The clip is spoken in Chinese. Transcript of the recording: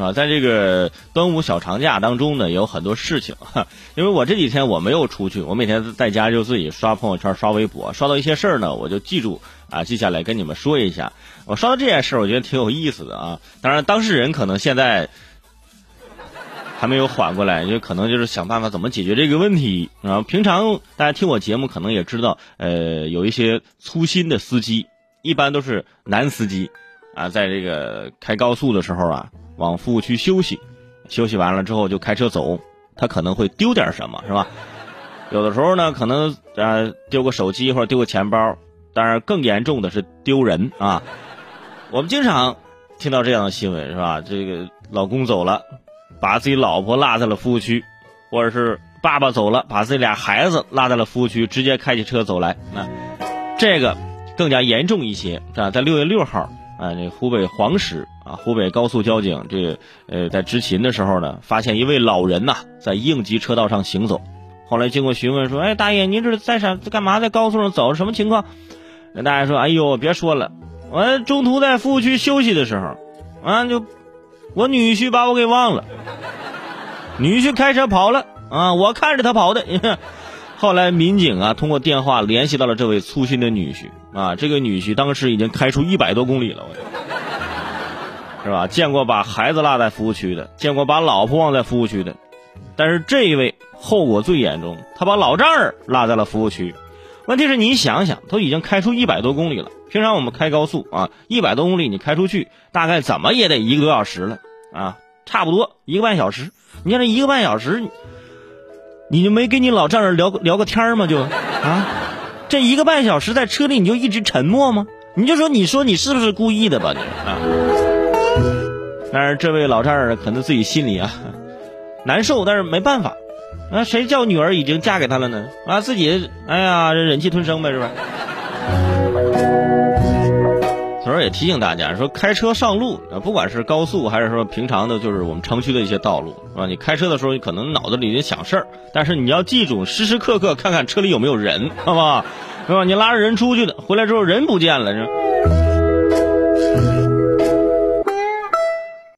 啊？在这个端午小长假当中呢，有很多事情哈。因为我这几天我没有出去，我每天在家就自己刷朋友圈、刷微博，刷到一些事儿呢，我就记住啊，记下来跟你们说一下。我刷到这件事儿，我觉得挺有意思的啊。当然，当事人可能现在还没有缓过来，就可能就是想办法怎么解决这个问题啊。平常大家听我节目可能也知道，呃，有一些粗心的司机，一般都是男司机。啊，在这个开高速的时候啊，往服务区休息，休息完了之后就开车走，他可能会丢点什么，是吧？有的时候呢，可能啊丢个手机或者丢个钱包，当然更严重的是丢人啊。我们经常听到这样的新闻，是吧？这个老公走了，把自己老婆落在了服务区，或者是爸爸走了，把自己俩孩子落在了服务区，直接开起车走来。那这个更加严重一些，是吧？在六月六号。啊，这湖北黄石啊，湖北高速交警这呃，在执勤的时候呢，发现一位老人呐，在应急车道上行走。后来经过询问说：“哎，大爷，您这是在啥干嘛？在高速上走，什么情况？”那大爷说：“哎呦，别说了，我中途在服务区休息的时候，啊，就我女婿把我给忘了，女婿开车跑了啊，我看着他跑的。”后来民警啊，通过电话联系到了这位粗心的女婿啊，这个女婿当时已经开出一百多公里了，是吧？见过把孩子落在服务区的，见过把老婆忘在服务区的，但是这一位后果最严重，他把老丈人落在了服务区。问题是你想想，都已经开出一百多公里了，平常我们开高速啊，一百多公里你开出去，大概怎么也得一个多小时了啊，差不多一个半小时。你看这一个半小时。你就没跟你老丈人聊聊个天吗？就啊，这一个半小时在车里你就一直沉默吗？你就说你说你是不是故意的吧？你啊，但是这位老丈人可能自己心里啊难受，但是没办法啊，谁叫女儿已经嫁给他了呢？啊，自己哎呀忍气吞声呗，是吧？所以说也提醒大家说，开车上路啊，不管是高速还是说平常的，就是我们城区的一些道路，是吧？你开车的时候，你可能脑子里在想事儿，但是你要记住，时时刻刻看看车里有没有人，好不好？是吧？你拉着人出去的，回来之后人不见了，是吧？